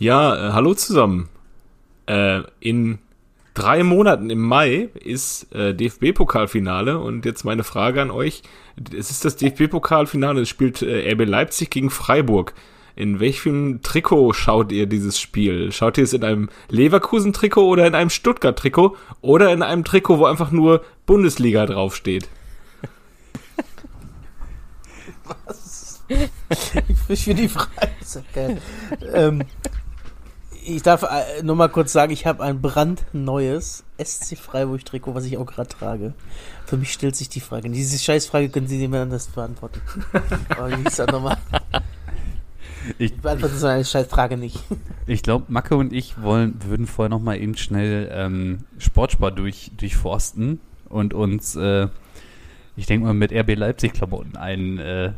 Ja, äh, hallo zusammen. Äh, in drei Monaten im Mai ist äh, DFB-Pokalfinale und jetzt meine Frage an euch. Es ist das DFB-Pokalfinale, es spielt äh, RB Leipzig gegen Freiburg. In welchem Trikot schaut ihr dieses Spiel? Schaut ihr es in einem Leverkusen-Trikot oder in einem Stuttgart-Trikot oder in einem Trikot, wo einfach nur Bundesliga draufsteht? Was? Ich für die Frage. ähm, ich darf äh, nur mal kurz sagen, ich habe ein brandneues SC Freiburg Trikot, was ich auch gerade trage. Für mich stellt sich die Frage. Diese Scheißfrage können Sie niemand anders beantworten. Aber wie ist das nochmal? Ich, beantworte so eine Scheißfrage nicht. Ich glaube, Macke und ich wollen, würden vorher noch mal eben schnell ähm, Sportspar durch, durchforsten und uns, äh, ich denke mal, mit RB Leipzig Klamotten ein, äh,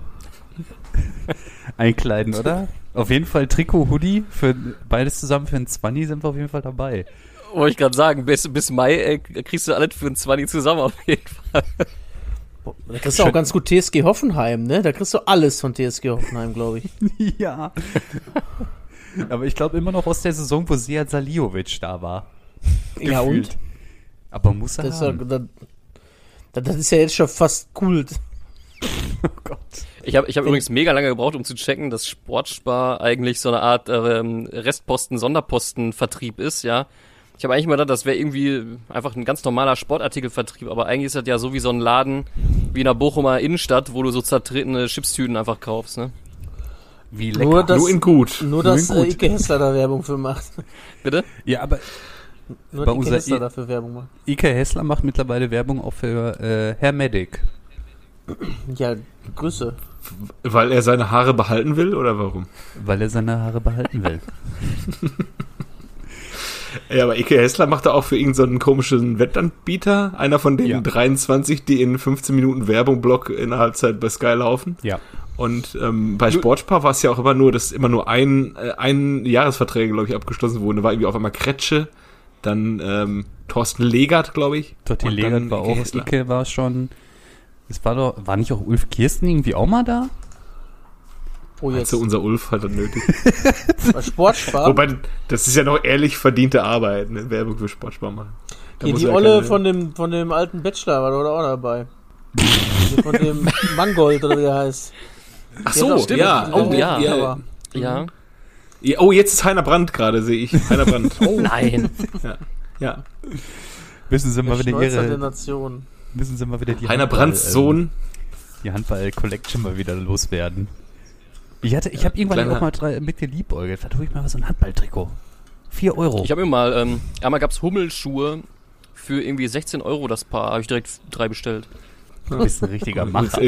einkleiden, oder? Auf jeden Fall Trikot, Hoodie, für beides zusammen für ein 20 sind wir auf jeden Fall dabei. Wollte ich gerade sagen, bis, bis Mai äh, kriegst du alles für ein 20 zusammen auf jeden Fall. Da kriegst du auch ganz gut TSG Hoffenheim, ne? Da kriegst du alles von TSG Hoffenheim, glaube ich. ja. Aber ich glaube immer noch aus der Saison, wo Sead Saliovic da war. Ja Gefühlt. und? Aber muss er das, haben. Das, das ist ja jetzt schon fast Kult. Ich habe ich hab übrigens mega lange gebraucht, um zu checken, dass Sportspar eigentlich so eine Art ähm, Restposten, Sonderpostenvertrieb ist, ja. Ich habe eigentlich mal gedacht, das wäre irgendwie einfach ein ganz normaler Sportartikelvertrieb, aber eigentlich ist das ja so wie so ein Laden wie in der Bochumer Innenstadt, wo du so zertretene Chipstüten einfach kaufst, ne? Wie lecker. Nur, das, nur in gut. Nur, dass äh, Ike Hessler da Werbung für macht. Bitte? Ja, aber nur bei Ike Hessler dafür Werbung macht. Ike Hessler macht mittlerweile Werbung auch für äh, Herr Medic. Ja, Grüße. Weil er seine Haare behalten will oder warum? Weil er seine Haare behalten will. ja, aber Ike Hessler macht da auch für irgendeinen so komischen Wettanbieter, einer von den ja. 23, die in 15 Minuten Werbung-Block in der Halbzeit bei Sky laufen. Ja. Und ähm, bei Sportspar war es ja auch immer nur, dass immer nur ein, äh, ein Jahresverträge, glaube ich, abgeschlossen wurden. Da war irgendwie auf einmal Kretsche, dann ähm, Thorsten Legert, glaube ich. Thorsten Legert war Ike auch, Hessler. Ike war schon es war doch, war nicht auch Ulf Kirsten irgendwie auch mal da? Oh, jetzt. Also unser Ulf hat dann nötig. Sportspar. Wobei, das ist ja noch ehrlich verdiente Arbeit, ne? Werbung für Sportspar machen. Da Hier, die Olle keine... von dem, von dem alten Bachelor war doch auch dabei. von dem Mangold oder wie der heißt. Ach so, stimmt. Ja, oh, ja. Ja. ja. ja. Oh, jetzt ist Heiner Brandt gerade, sehe ich. Heiner Brandt. oh nein. Ja. ja. Wissen Sie mal wieder ihre. Nation müssen sie mal wieder die Heiner Brandts ähm, Sohn. Die Handball-Collection mal wieder loswerden. Ich hatte, ich habe irgendwann auch mal drei, mit geliebäugelt. Da tue ich mal so ein Handballtrikot. Vier Euro. Ich habe mir mal, ähm, einmal gab's Hummelschuhe für irgendwie 16 Euro das Paar. Habe ich direkt drei bestellt. Du bist ein richtiger Macher.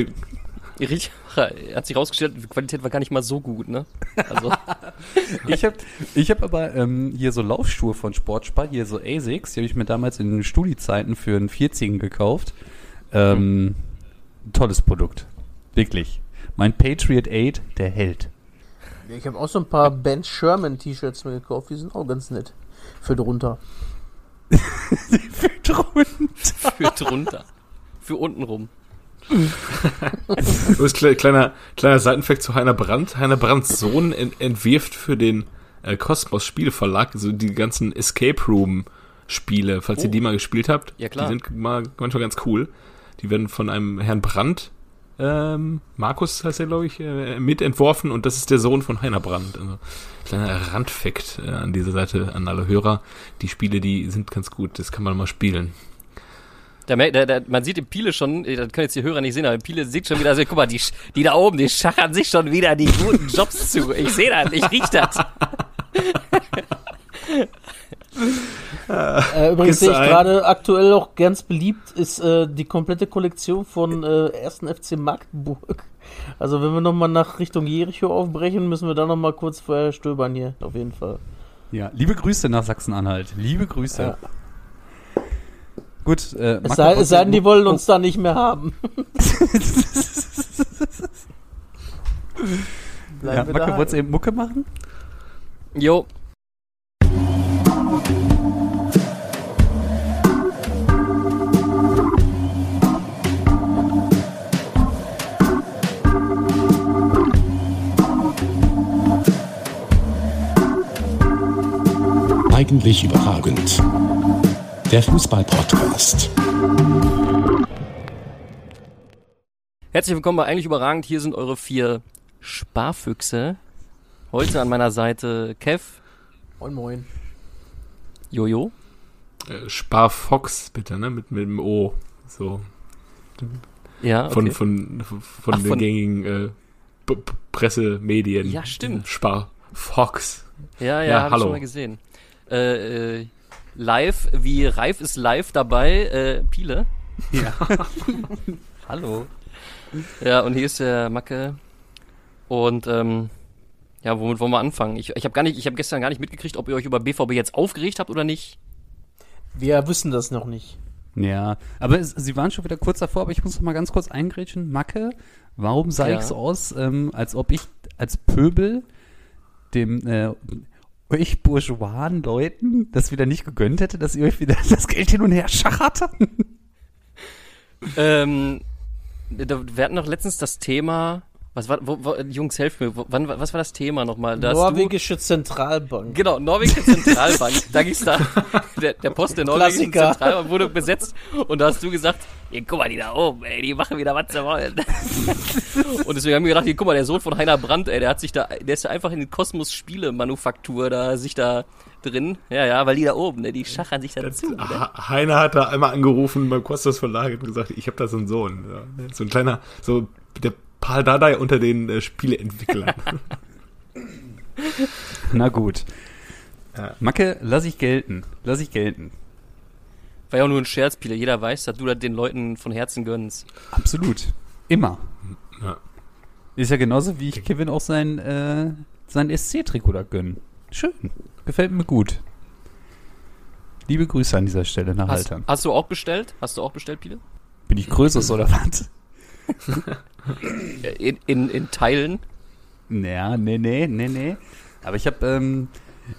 Richtig, hat sich rausgestellt, die Qualität war gar nicht mal so gut, ne? Also. ich habe ich hab aber ähm, hier so Laufschuhe von Sportspar, hier so Asics, die habe ich mir damals in Studiezeiten für einen 40 gekauft. Ähm, mhm. Tolles Produkt. Wirklich. Mein Patriot 8, der hält. Ich habe auch so ein paar Ben Sherman T-Shirts mir gekauft, die sind auch ganz nett. Für drunter. für drunter. für drunter. Für unten rum. Kleiner, kleiner Seitenfakt zu Heiner Brandt. Heiner Brandts Sohn ent entwirft für den äh, Cosmos Spieleverlag so die ganzen Escape Room Spiele, falls oh. ihr die mal gespielt habt. Ja, klar. Die sind mal, manchmal ganz cool. Die werden von einem Herrn Brandt, ähm, Markus heißt er, glaube ich, äh, mitentworfen und das ist der Sohn von Heiner Brandt. Also, kleiner Randfakt äh, an dieser Seite an alle Hörer. Die Spiele, die sind ganz gut, das kann man mal spielen. Der, der, der, man sieht im Piele schon, das können jetzt die Hörer nicht sehen, aber im Piele sieht schon wieder, also, guck mal, die, die da oben, die schachern sich schon wieder die guten Jobs zu. Ich sehe das, ich riech das. äh, übrigens sehe ich gerade aktuell auch ganz beliebt ist äh, die komplette Kollektion von äh, 1. FC Magdeburg. Also wenn wir nochmal nach Richtung Jericho aufbrechen, müssen wir da nochmal kurz vorher stöbern hier, auf jeden Fall. Ja, liebe Grüße nach Sachsen-Anhalt. Liebe Grüße. Ja. Gut, äh, es sei, es sei denn, die wollen uns oh. da nicht mehr haben. ja, Marco, wolltest du eben Mucke machen? Jo, Eigentlich überragend. Der Fußball-Podcast. Herzlich willkommen bei Eigentlich Überragend. Hier sind eure vier Sparfüchse. Heute an meiner Seite Kev, Moin, moin. Jojo, Äh, Sparfox, bitte, ne? Mit, mit dem O. So. ja, Von, okay. von, von Ach, den von- gängigen äh, P- Pressemedien. Ja, stimmt. Sparfox. ja, ja, ja, hab ich hallo. schon mal gesehen. Äh, äh, live, wie Reif ist live dabei, äh, Piele. Hallo. Ja, und hier ist der Macke. Und ähm, ja, womit wollen wir anfangen? Ich, ich habe gar nicht, ich habe gestern gar nicht mitgekriegt, ob ihr euch über BVB jetzt aufgeregt habt oder nicht. Wir wissen das noch nicht. Ja, aber es, Sie waren schon wieder kurz davor, aber ich muss noch mal ganz kurz eingrätschen. Macke, warum sah Ja. ich so aus, ähm, als ob ich als Pöbel dem äh, euch bourgeoisen Leuten das wieder nicht gegönnt hätte, dass ihr euch wieder das Geld hin und her schachert? Ähm, wir hatten noch letztens das Thema. Was war, wo, wo, Jungs, helft mir. Wo, wann, was war das Thema nochmal? Da Norwegische Zentralbank. Du, genau, Norwegische Zentralbank. da ging's da. Der, der Post der norwegischen Klassiker. Zentralbank wurde besetzt. Und da hast du gesagt, hier, guck mal, die da oben, ey, die machen wieder, was sie wollen. und deswegen haben wir gedacht, hier, guck mal, der Sohn von Heiner Brandt, ey, der hat sich da, der ist ja einfach in den Kosmos-Spiele-Manufaktur da, sich da drin. Ja, ja, weil die da oben, ne, die schachern sich dazu. Ne? Heiner hat da einmal angerufen beim Kostas Verlag und gesagt, ich habe da so einen Sohn. Ja, so ein kleiner, so der Paul Dardai unter den äh, Spieleentwicklern. Na gut. Ja. Macke, lass ich gelten. Lass ich gelten. War ja auch nur ein Scherz, Pile. Jeder weiß, dass du das den Leuten von Herzen gönnst. Absolut. Immer. Ja. Ist ja genauso, wie ich Kevin auch sein, äh, sein SC-Trikot da gönnen. Schön. Gefällt mir gut. Liebe Grüße an dieser Stelle nach Hast, Haltern. hast du auch bestellt? Hast du auch bestellt, Pile? Bin ich Größeres oder was? In, in, in Teilen? Naja, nee, nee, nee, nee. Aber ich habe, ähm,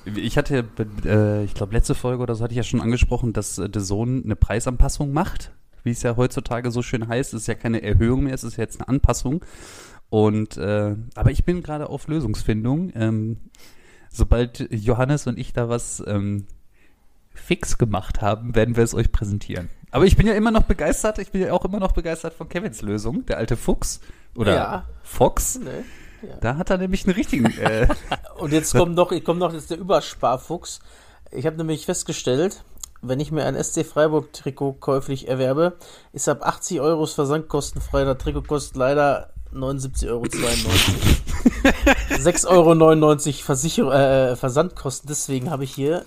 ich hatte, äh, ich glaube, letzte Folge oder so hatte ich ja schon angesprochen, dass äh, The Zone eine Preisanpassung macht. Wie es ja heutzutage so schön heißt, es ist ja keine Erhöhung mehr, es ist jetzt eine Anpassung. Und, äh, aber ich bin gerade auf Lösungsfindung. Ähm, sobald Johannes und ich da was ähm, fix gemacht haben, werden wir es euch präsentieren. Aber ich bin ja immer noch begeistert, ich bin ja auch immer noch begeistert von Kevins Lösung, der alte Fuchs. Oder Ja. Fox. Ne? Da hat er nämlich einen richtigen. Äh, Und jetzt kommt noch, kommt noch jetzt der Übersparfuchs. Ich habe nämlich festgestellt, wenn ich mir ein SC Freiburg Trikot käuflich erwerbe, ist ab 80 Euro das Versand kostenfrei. Das Trikot kostet leider 79,92 Euro. 6,99 Euro Versicher äh, Versandkosten. Deswegen habe ich hier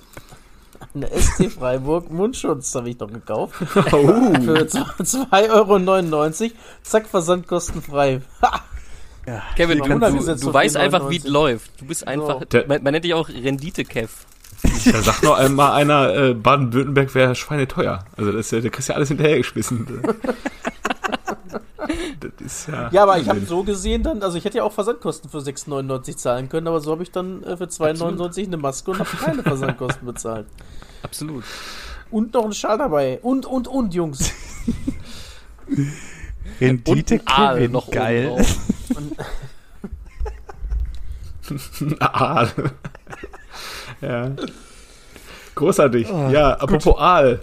eine SC Freiburg Mundschutz habe ich noch gekauft. Oh. Für 2,99 Euro. Zack, Versandkostenfrei. Ha! Kevin, du, du auf weißt einfach, wie es 99. läuft. Du bist einfach, Der- man, man nennt dich auch Rendite-Kev. Da sagt noch einmal einer, äh, Baden-Württemberg wäre schweineteuer. Also das ja, da kriegst du ja alles hinterhergeschmissen. das ist ja. Ja, aber ich habe so gesehen dann, also ich hätte ja auch Versandkosten für 6,99 zahlen können, aber so habe ich dann äh, für 2,99 eine Maske und habe keine Versandkosten bezahlt. Absolut. Und noch einen Schal dabei. Und, und, und, Jungs. Rendite Kevin, noch geil. Aal. ja. Großartig. Ah, ja, apropos Aal.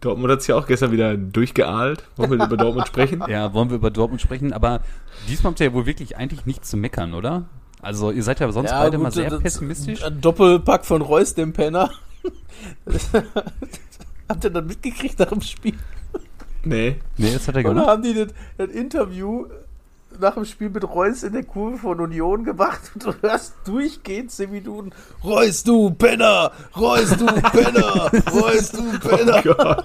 Dortmund hat es ja auch gestern wieder durchgeahlt. Wollen wir über Dortmund sprechen? Ja, wollen wir über Dortmund sprechen, aber diesmal habt ihr ja wohl wirklich eigentlich nichts zu meckern, oder? Also ihr seid ja sonst Ja, beide gut, mal sehr das- pessimistisch. Ein Doppelpack von Reus, dem Penner. Habt ihr das mitgekriegt nach dem Spiel? Nee. Nee, das hat er Oder gemacht. haben die das, das Interview nach dem Spiel mit Reus in der Kurve von Union gemacht und du hörst durchgehend 10 Minuten Reus, du Penner! Reus, du Penner! Reus, du Penner! Oh Gott.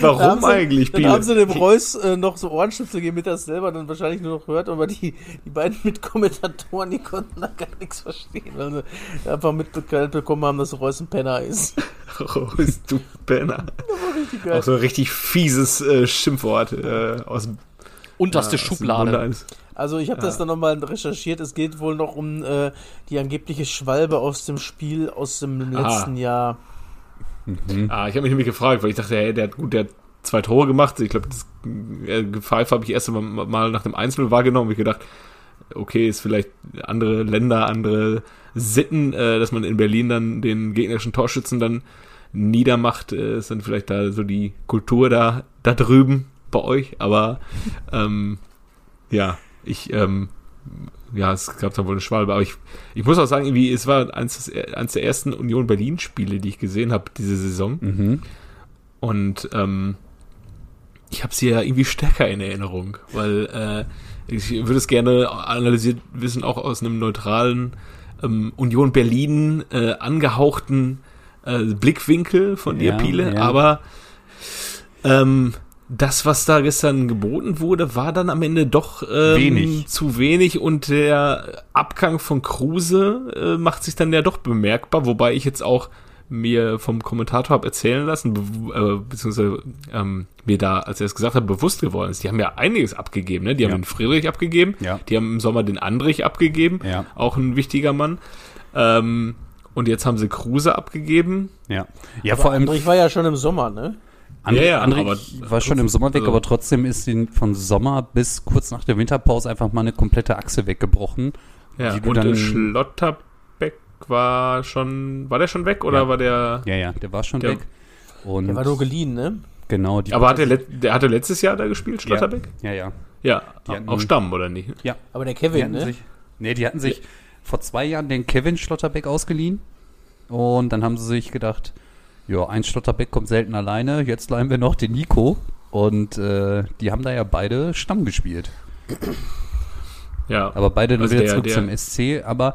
Dann Warum sie- eigentlich, Dann haben Biele? sie dem Reus äh, noch so Ohrenschnipsel gegeben, damit er es selber dann wahrscheinlich nur noch hört, aber die, die beiden Mitkommentatoren, die konnten da gar nichts verstehen, weil sie einfach mitgeteilt bekommen haben, dass Reus ein Penner ist. Rost, du Penner. Richtig geil. Auch so ein richtig fieses äh, Schimpfwort äh, aus, dem- Unterste ja, Schublade. Also ich habe das dann nochmal recherchiert. Es geht wohl noch um äh, die angebliche Schwalbe aus dem Spiel aus dem Aha. letzten Jahr. Ah, ich habe mich nämlich gefragt, weil ich dachte, hey, der hat gut, der hat zwei Tore gemacht. Ich glaube, das äh, Pfeife habe ich erst mal, mal nach dem Einzel wahrgenommen. Ich gedacht, okay, ist vielleicht andere Länder, andere Sitten, äh, dass man in Berlin dann den gegnerischen Torschützen dann niedermacht, äh, ist dann vielleicht da so die Kultur da, da drüben bei euch, aber ähm, ja, ich, ähm, ja, es gab da wohl eine Schwalbe, aber ich, ich muss auch sagen, irgendwie, es war eins, eins der ersten Union Berlin-Spiele, die ich gesehen habe diese Saison. Mhm. Und ähm, ich habe sie ja irgendwie stärker in Erinnerung, weil äh, ich würde es gerne analysiert wissen, auch aus einem neutralen ähm, Union Berlin äh, angehauchten äh, Blickwinkel von dir, Ja, Piele, ja. aber ähm, das, was da gestern geboten wurde, war dann am Ende doch ähm, Wenig. zu wenig und der Abgang von Kruse äh, macht sich dann ja doch bemerkbar, wobei ich jetzt auch mir vom Kommentator habe erzählen lassen, be äh, beziehungsweise ähm, mir da, als er es gesagt hat, bewusst geworden ist. Die haben ja einiges abgegeben, ne? Die haben Ja. den Friedrich abgegeben, Ja. die haben im Sommer den Andrich abgegeben, Ja. auch ein wichtiger Mann. Ähm, und jetzt haben sie Kruse abgegeben. Ja. Ja, vor allem Ich war ja schon im Sommer, ne? André, Ja, ja, André aber war schon im Sommer weg, also- aber trotzdem ist ihn von Sommer bis kurz nach der Winterpause einfach mal eine komplette Achse weggebrochen. Ja, die du und dann- Schlotterbeck war schon, war der schon weg oder Ja. war der? Ja, ja, der war schon Der- weg. Und Der war nur geliehen, ne? genau, die Aber hat der, der hatte letztes Jahr da gespielt, Schlotterbeck? Ja, ja. Ja, Die hatten- auf Stamm oder nicht? Ja, Aber der Kevin, ne? sich, nee, die hatten sich vor zwei Jahren den Kevin Schlotterbeck ausgeliehen. Und dann haben sie sich gedacht, ja, ein Schlotterbeck kommt selten alleine, jetzt leihen wir noch den Nico. Und äh, die haben da ja beide Stamm gespielt. Ja. Aber beide dann Also wieder der- zurück der- zum SC. Aber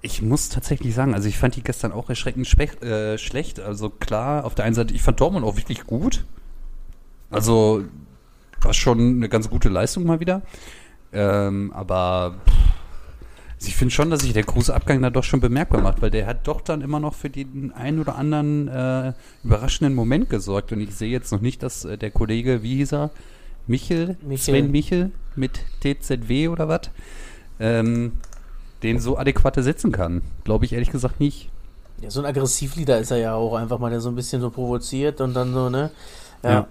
ich muss tatsächlich sagen, also ich fand die gestern auch erschreckend schwech, äh, schlecht. Also klar, auf der einen Seite, ich fand Dortmund auch wirklich gut. Also war schon eine ganz gute Leistung mal wieder. Ähm, aber pff, also ich finde schon, dass sich der große Abgang da doch schon bemerkbar macht, weil der hat doch dann immer noch für den einen oder anderen äh, überraschenden Moment gesorgt. Und ich sehe jetzt noch nicht, dass äh, der Kollege, wie hieß er? Michel, Michel. Sven Michel mit TZW oder was, ähm, den so adäquat ersetzen kann. Glaube ich ehrlich gesagt nicht. Ja, so ein Aggressivlieder ist er ja auch einfach mal, der so ein bisschen so provoziert und dann so, ne? Ja. Ja.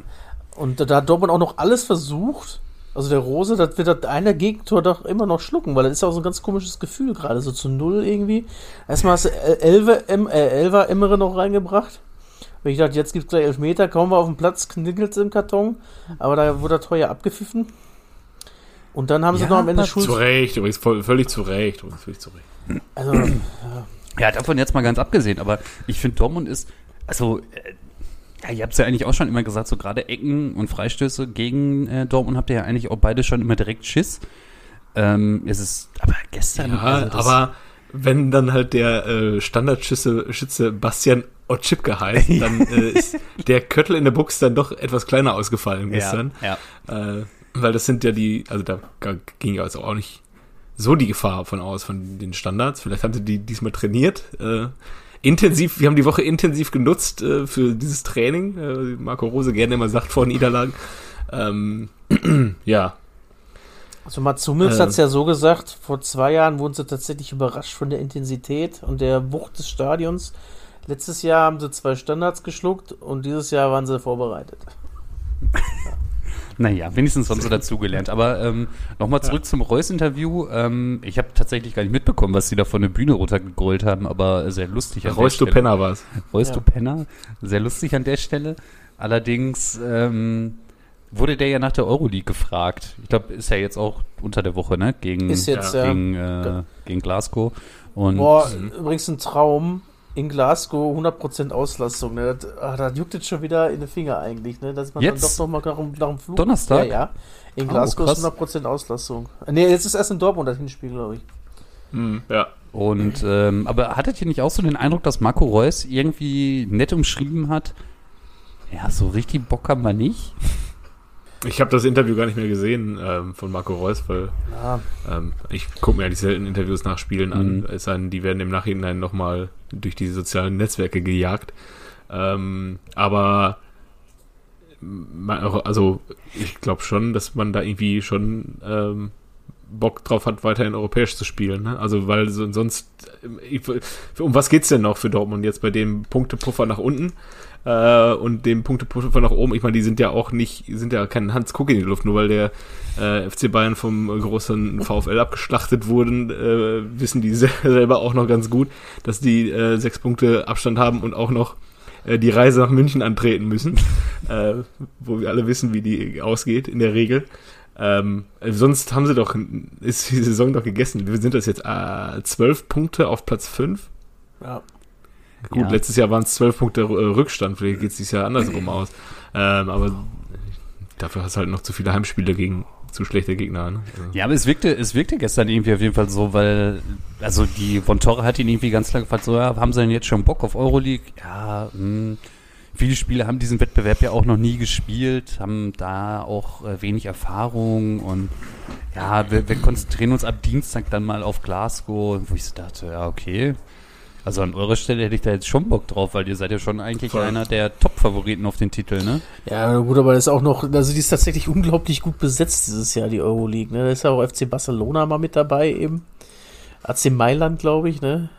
Und da hat Dortmund auch noch alles versucht. Also der Rose, das wird das eine Gegentor doch immer noch schlucken, weil das ist auch so ein ganz komisches Gefühl gerade, so zu null irgendwie. Erstmal hast du El- Elve, em, äh, Elver Emmere noch reingebracht. Weil ich dachte, jetzt gibt es gleich Elfmeter, kaum war auf dem Platz, knickelt im Karton. Aber da wurde er teuer abgepfiffen. Und dann haben sie Ja, noch am Ende aber Schuld. Zu Recht, übrigens voll, völlig zu Recht. übrigens Völlig zu Recht. Also, Ja, davon jetzt mal ganz abgesehen, aber ich finde Dortmund ist, also, äh, ja, ihr habt es ja eigentlich auch schon immer gesagt, so gerade Ecken und Freistöße gegen äh, Dortmund habt ihr ja eigentlich auch beide schon immer direkt Schiss. Ähm, es ist, aber gestern, Ja, also aber wenn dann halt der äh, Standardschütze Schütze Bastian Otschipke heißt, dann äh, ist der Köttel in der Box dann doch etwas kleiner ausgefallen gestern. ja, Äh, weil das sind ja die, also da ging ja also auch nicht so die Gefahr von aus, von den Standards. Vielleicht haben sie die diesmal trainiert. Äh, intensiv, wir haben die Woche intensiv genutzt äh, für dieses Training. Äh, Marco Rose gerne immer sagt vor Niederlagen. Ähm, ja, Also Mats Hummels Ähm. hat es ja so gesagt, vor zwei Jahren wurden sie tatsächlich überrascht von der Intensität und der Wucht des Stadions. Letztes Jahr haben sie zwei Standards geschluckt und dieses Jahr waren sie vorbereitet. Naja, wenigstens haben sie dazugelernt. Aber ähm, nochmal zurück zum Reus-Interview. Ähm, ich habe tatsächlich gar nicht mitbekommen, was sie da von der Bühne runtergegrollt haben, aber sehr lustig an Reus, der du Stelle. Penner war's. Reus, Ja. du Penner. Sehr lustig an der Stelle. Allerdings ähm, wurde der ja nach der Euroleague gefragt. Ich glaube, ist ja jetzt auch unter der Woche, ne? Gegen, Ist jetzt, ja. gegen, äh, gegen Glasgow. Und Boah, übrigens ein Traum in Glasgow, 100% Auslastung. Ne? Das, ah, das juckt jetzt schon wieder in den Finger eigentlich, ne? dass man Jetzt? dann doch nochmal nach, dem- nach dem Flug. Donnerstag? Ja, ja. In Oh, Glasgow krass. ist 100% Auslastung. Ne, jetzt ist erst in Dortmund das Hinspiel, glaube ich. Hm, ja. Und ähm, aber hattet ihr nicht auch so den Eindruck, dass Marco Reus irgendwie nett umschrieben hat? Ja, so richtig Bock haben wir nicht. Ich habe das Interview gar nicht mehr gesehen ähm, von Marco Reus, weil Ja, ähm, ich gucke mir eigentlich selten Interviews nach Spielen an. Mhm. Es sei denn, die werden im Nachhinein nochmal durch die sozialen Netzwerke gejagt. Ähm, aber also ich glaube schon, dass man da irgendwie schon ähm, Bock drauf hat, weiterhin europäisch zu spielen. Ne? Also weil so, sonst, ich, um was geht's denn noch für Dortmund jetzt bei dem Punktepuffer nach unten äh, und dem Punktepuffer nach oben? Ich meine, die sind ja auch nicht, sind ja kein Hans Kuck in die Luft, nur weil der äh, FC Bayern vom großen VfL abgeschlachtet wurden, äh, wissen die selber auch noch ganz gut, dass die äh, sechs Punkte Abstand haben und auch noch äh, die Reise nach München antreten müssen, äh, wo wir alle wissen, wie die ausgeht in der Regel. Ähm, sonst haben sie doch, ist die Saison doch gegessen. Wir sind das jetzt äh, zwölf Punkte auf Platz fünf. Ja. Gut, Ja. letztes Jahr waren es zwölf Punkte äh, Rückstand, vielleicht geht es dieses Jahr andersrum aus. Ähm, aber dafür hast du halt noch zu viele Heimspiele gegen zu schlechte Gegner. Ne? Also, Ja, aber es wirkte, es wirkte gestern irgendwie auf jeden Fall so, weil, also die von Torre hat ihn irgendwie ganz klar gefragt, so, ja, haben sie denn jetzt schon Bock auf Euroleague? Ja, mh. Viele Spieler haben diesen Wettbewerb ja auch noch nie gespielt, haben da auch äh, wenig Erfahrung und ja, wir, wir konzentrieren uns ab Dienstag dann mal auf Glasgow, wo ich so dachte, ja, okay. Also an eurer Stelle hätte ich da jetzt schon Bock drauf, weil ihr seid ja schon eigentlich Voll. einer der Top-Favoriten auf den Titel, ne? Ja, gut, aber das ist auch noch, also die ist tatsächlich unglaublich gut besetzt dieses Jahr, die Euroleague. Ne? Da ist ja auch FC Barcelona mal mit dabei eben. AC Mailand, glaube ich, ne?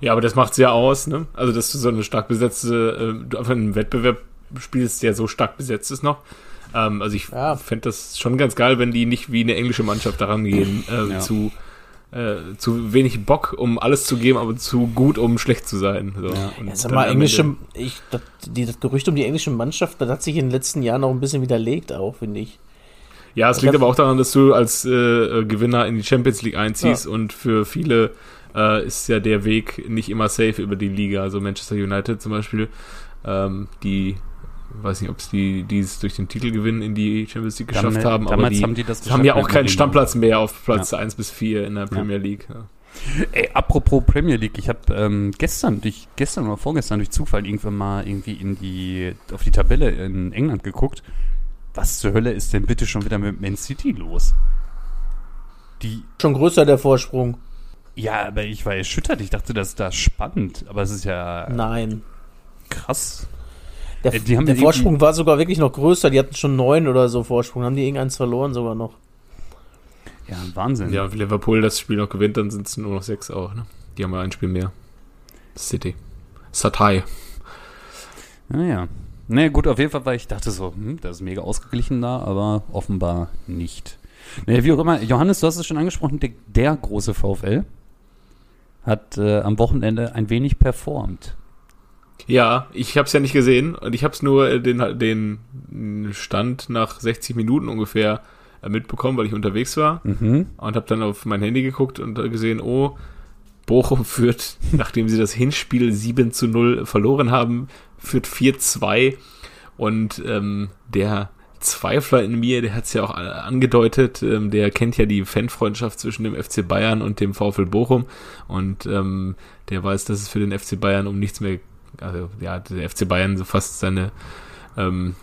Ja, aber das macht's ja aus, ne? Also, dass du so eine stark besetzte, äh, du einfach einen Wettbewerb spielst, der so stark besetzt ist noch. Ähm, also ich Ja. fänd das schon ganz geil, wenn die nicht wie eine englische Mannschaft daran gehen, äh, Ja. zu, äh, zu wenig Bock, um alles zu geben, aber zu gut, um schlecht zu sein. So. Ja. Und Ja, sag dann mal, englische, ich, das, die, das Gerücht um die englische Mannschaft, das hat sich in den letzten Jahren noch ein bisschen widerlegt auch, finde ich. Ja, es Ich liegt aber auch daran, dass du als äh, Gewinner in die Champions League einziehst und für viele äh, ist ja der Weg nicht immer safe über die Liga. Also Manchester United zum Beispiel, ähm, die weiß nicht, ob es die, die es durch den Titelgewinn in die Champions League geschafft Damals- haben, aber damals die haben die das haben ja auch keinen. Stammplatz mehr auf Platz 1 bis 4 in der Premier League. Ja. Ey, apropos Premier League, ich habe ähm, gestern durch gestern oder vorgestern durch Zufall irgendwann mal irgendwie in die auf die Tabelle in England geguckt. Was zur Hölle ist denn bitte schon wieder mit Man City los? Die Schon größer der Vorsprung. ja, aber ich war erschüttert. Ich dachte, das ist da spannend, aber es ist ja Nein. krass. Der, Äh, die haben der Vorsprung war sogar wirklich noch größer. Die hatten schon neun oder so Vorsprung. Haben die irgendeins verloren sogar noch. Ja, Wahnsinn. ja, wenn Liverpool das Spiel noch gewinnt, dann sind es nur noch sechs auch. Ne? Die haben ja ein Spiel mehr. City. Satai. Naja. Naja, gut, auf jeden Fall, weil ich dachte so, hm, das ist mega ausgeglichen da, aber offenbar nicht. Naja, wie auch immer, Johannes, du hast es schon angesprochen, der, der große VfL hat äh, am Wochenende ein wenig performt. Ja, ich habe es ja nicht gesehen und ich habe es nur äh, den, den Stand nach 60 Minuten ungefähr äh, mitbekommen, weil ich unterwegs war Mhm. und habe dann auf mein Handy geguckt und äh, gesehen, oh, Bochum führt, nachdem sie das Hinspiel 7 zu 0 verloren haben, führt 4-2 und ähm, der Zweifler in mir, der hat es ja auch angedeutet, ähm, der kennt ja die Fanfreundschaft zwischen dem FC Bayern und dem VfL Bochum und ähm, der weiß, dass es für den FC Bayern um nichts mehr, also ja, der FC Bayern so fast seine ähm,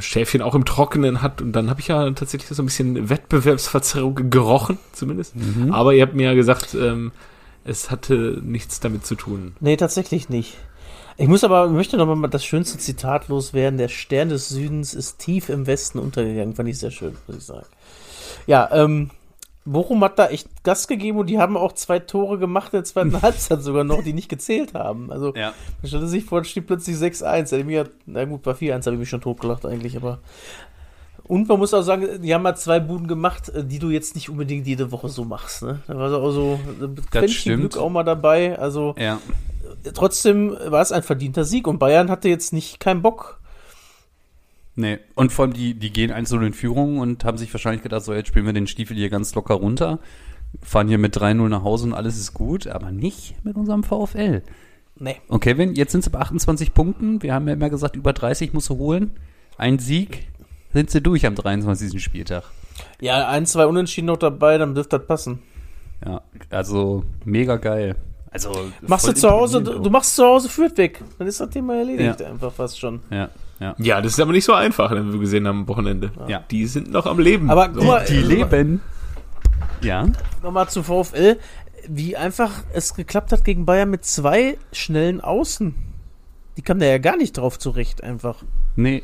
Schäfchen auch im Trockenen hat und dann habe ich ja tatsächlich so ein bisschen Wettbewerbsverzerrung gerochen, zumindest. Mhm. Aber ihr habt mir ja gesagt, ähm, es hatte nichts damit zu tun. Nee, tatsächlich nicht. Ich muss aber, möchte noch mal das schönste Zitat loswerden. Der Stern des Südens ist tief im Westen untergegangen. Fand ich sehr schön, muss ich sagen. Ja, ähm, Bochum hat da echt Gas gegeben und die haben auch zwei Tore gemacht in der zweiten Halbzeit sogar noch, die nicht gezählt haben. Also, Ja. man stellte sich vor, es steht plötzlich 6-1. Hätte ich mir- Na gut, bei 4-1 habe ich mich schon totgelacht eigentlich, aber. Und man muss auch sagen, die haben mal zwei Buden gemacht, äh, die du jetzt nicht unbedingt jede Woche so machst. Ne? Da war so auch so ein Quäntchen. Glück auch mal dabei. Also Ja. trotzdem war es ein verdienter Sieg und Bayern hatte jetzt nicht keinen Bock. Nee. Und vor allem, die, die gehen einzeln in Führung und haben sich wahrscheinlich gedacht, so jetzt spielen wir den Stiefel hier ganz locker runter, fahren hier mit 3-0 nach Hause und alles ist gut, aber nicht mit unserem VfL. Nee. Und Kevin, jetzt sind sie bei 28 Punkten. Wir haben ja immer gesagt, über 30 musst du holen. Ein Sieg, sind sie durch am 23. Spieltag. Ja, ein, zwei Unentschieden noch dabei, dann dürfte das passen. Ja, also mega geil. Also Machst du zu Hause, du, du machst zu Hause Fürth weg. Dann ist das Thema erledigt Ja. einfach fast schon. Ja, ja. Ja, das ist aber nicht so einfach, wie wir gesehen haben am Wochenende. Ja. Die sind noch am Leben. Aber guck mal, Die äh, leben. Ja. Nochmal zu VfL, wie einfach es geklappt hat gegen Bayern mit zwei schnellen Außen. Die kam da ja gar nicht drauf zurecht einfach. Nee.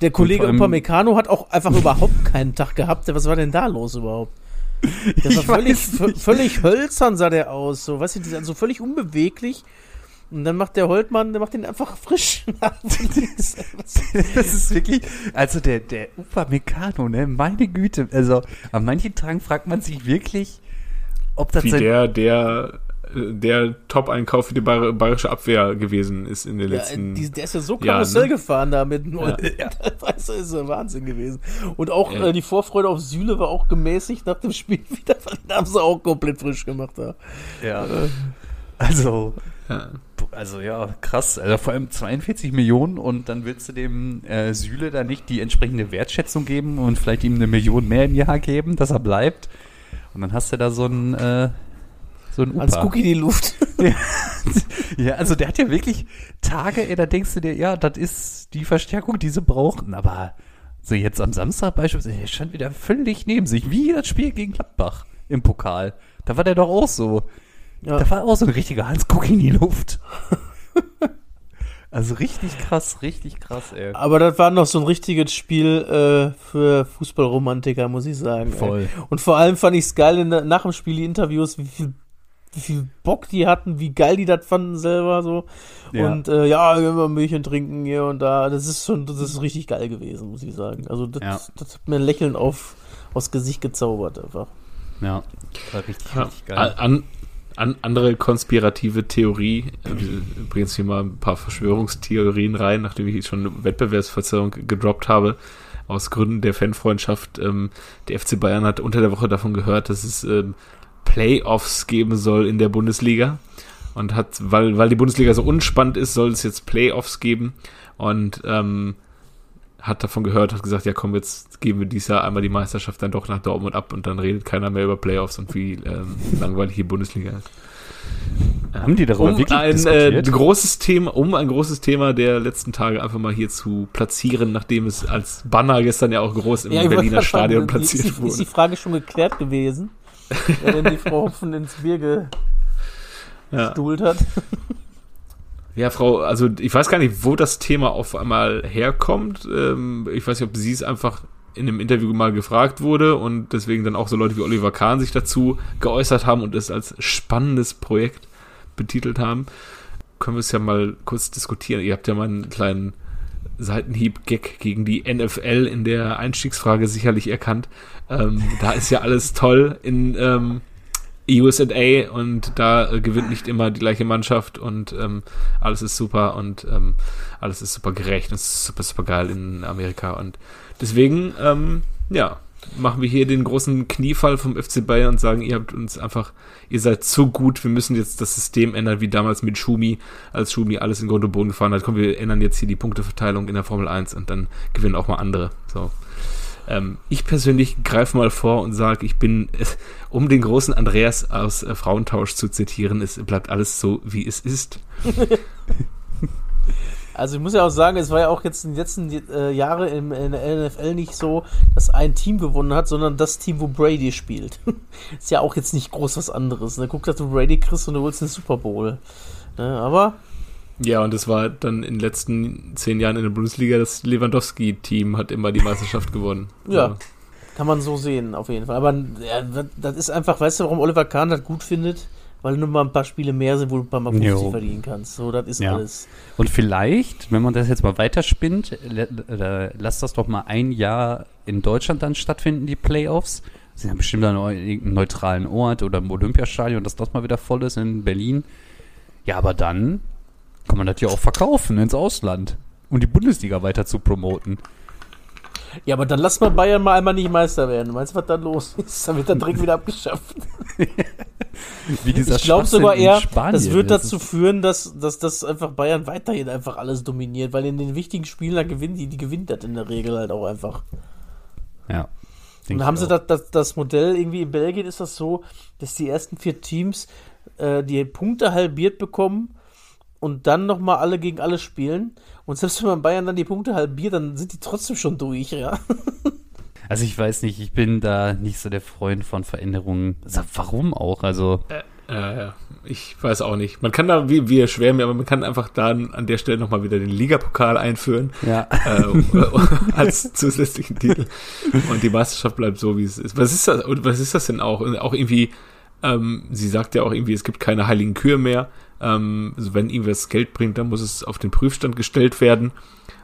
Der Kollege Upamecano hat auch einfach überhaupt keinen Tag gehabt. Was war denn da los überhaupt? Der war Ich völlig, völlig hölzern sah der aus, so, weißt du, so völlig unbeweglich. Und dann macht der Holtmann, der macht den einfach frisch. Das ist wirklich, also der, der Upamecano, ne, meine Güte. Also, an manchen Tagen fragt man sich wirklich, ob das Wie der, der, äh, der Top-Einkauf für die Bayer- bayerische Abwehr gewesen ist in den Ja, letzten. die, der ist ja so Ja, Karussell ne? gefahren da mit. Ja. Weißt du, ist ja Wahnsinn gewesen. Und auch Ja. äh, die Vorfreude auf Süle war auch gemäßigt nach dem Spiel wieder, weil den haben sie auch komplett frisch gemacht da. Ja. Also, ja. also ja, krass. Also vor allem 42 Millionen und dann willst du dem äh, Süle da nicht die entsprechende Wertschätzung geben und vielleicht ihm eine Million mehr im Jahr geben, dass er bleibt. Und dann hast du da so einen, äh, so einen Als Upa. Cookie die Luft. Ja, also der hat ja wirklich Tage, ey, da denkst du dir, ja, das ist die Verstärkung, die sie brauchten. Aber so jetzt am Samstag beispielsweise, der stand wieder völlig neben sich, wie das Spiel gegen Gladbach im Pokal. Da war der doch auch so. Ja. Da war auch so ein richtiger Hans Kuck in die Luft. also richtig krass, richtig krass, ey. Aber das war noch so ein richtiges Spiel äh, für Fußballromantiker, muss ich sagen. ey. Voll. Und vor allem fand ich es geil in nach dem Spiel die Interviews, wie viel, wie viel Bock die hatten, wie geil die das fanden selber so. Ja. Und äh, ja, wir wir Milchen trinken hier und da. Das ist schon, das ist richtig geil gewesen, muss ich sagen. Also das, Ja. das hat mir ein Lächeln auf aufs Gesicht gezaubert einfach. Ja, war richtig, Ja. richtig geil. An, an, andere konspirative Theorie, äh, übrigens hier mal ein paar Verschwörungstheorien rein, nachdem ich schon Wettbewerbsverzerrung gedroppt habe, aus Gründen der Fanfreundschaft. Ähm, der FC Bayern hat unter der Woche davon gehört, dass es ähm, Playoffs geben soll in der Bundesliga. Und hat, weil, weil die Bundesliga so unspannend ist, soll es jetzt Playoffs geben. Und ähm, hat davon gehört, hat gesagt, ja komm, jetzt geben wir dieses Jahr einmal die Meisterschaft dann doch nach Dortmund ab und dann redet keiner mehr über Playoffs und wie ähm, langweilig die Bundesliga ist. Haben die darüber Um wirklich ein äh, großes Thema, um ein großes Thema der letzten Tage einfach mal hier zu platzieren, nachdem es als Banner gestern ja auch groß im wollte Berliner Stadion fragen, platziert ist, die, ist die wurde. Frage schon geklärt gewesen? wer denn die Frau Hopfen ins Bier Ja. gestuhlt hat? Ja, Frau, also ich weiß gar nicht, wo das Thema auf einmal herkommt. Ähm, ich weiß nicht, ob sie es einfach in einem Interview mal gefragt wurde und deswegen dann auch so Leute wie Oliver Kahn sich dazu geäußert haben und es als spannendes Projekt betitelt haben. Können wir es ja mal kurz diskutieren. Ihr habt ja mal einen kleinen Seitenhieb-Gag gegen die NFL in der Einstiegsfrage sicherlich erkannt. Ähm, da ist ja alles toll in ähm, USA und da äh, gewinnt nicht immer die gleiche Mannschaft und ähm, alles ist super und ähm, alles ist super gerecht und super, super geil in Amerika und deswegen, ähm, ja, machen wir hier den großen Kniefall vom FC Bayern und sagen, ihr habt uns einfach, ihr seid so gut, wir müssen jetzt das System ändern, wie damals mit Schumi, als Schumi alles in Grund und Boden gefahren hat. Komm, wir ändern jetzt hier die Punkteverteilung in der Formel 1 und dann gewinnen auch mal andere. So. Ähm, ich persönlich greife mal vor und sage, ich bin, um den großen Andreas aus äh, Frauentausch zu zitieren, es bleibt alles so, wie es ist. Also ich muss ja auch sagen, es war ja auch jetzt in den letzten äh, Jahren im, in der NFL nicht so, dass ein Team gewonnen hat, sondern das Team, wo Brady spielt. ist ja auch jetzt nicht groß was anderes. Ne? Guck, dass du Brady kriegst und du holst den Super Bowl. Ne? Aber Ja, und das war dann in den letzten zehn Jahren in der Bundesliga, das Lewandowski-Team hat immer die Meisterschaft gewonnen. Ja. So. kann man so sehen, auf jeden Fall. Aber ja, das- ist einfach, weißt du, warum Oliver Kahn das gut findet? Weil nur mal ein paar Spiele mehr sind, wo du ein paar Mal 50 Jo. verdienen kannst. So, das ist Ja. alles. Und vielleicht, wenn man das jetzt mal weiterspinnt, lass das doch mal ein Jahr in Deutschland dann stattfinden, die Playoffs. Sie haben bestimmt an irgendeinem neutralen Ort oder im Olympiastadion, dass das mal wieder voll ist in Berlin. Ja, aber dann kann man das ja auch verkaufen ins Ausland, um die Bundesliga weiter zu promoten. Ja, aber dann lass mal Bayern mal einmal nicht Meister werden. Meinst du, was dann los ist? Dann wird der Dreck wieder abgeschafft. Wie dieser Ich glaube sogar eher, Spanien. das wird Das dazu führen, dass, dass, dass einfach Bayern weiterhin einfach alles dominiert, weil in den wichtigen Spielen da gewinnen die, die gewinnt das in der Regel halt auch einfach. Ja. Und haben sie das, das, das Modell irgendwie in Belgien ist das so, dass die ersten vier Teams äh, die Punkte halbiert bekommen und dann nochmal alle gegen alle spielen. Und selbst wenn man Bayern dann die Punkte halbiert, dann sind die trotzdem schon durch, ja. Also ich weiß nicht, ich bin da nicht so der Freund von Veränderungen. Also warum auch? Also Ja, ja. Ich weiß auch nicht. Man kann da, wie wir schwärmen, aber man kann einfach da an der Stelle nochmal wieder den Ligapokal einführen. Ja. Äh, als zusätzlichen Titel. Und die Meisterschaft bleibt so, wie es ist. Was ist das, und was ist das denn auch? Auch irgendwie, ähm, sie sagt ja auch irgendwie, es gibt keine heiligen Kühe mehr. Ähm, also wenn irgendwas Geld bringt, dann muss es auf den Prüfstand gestellt werden.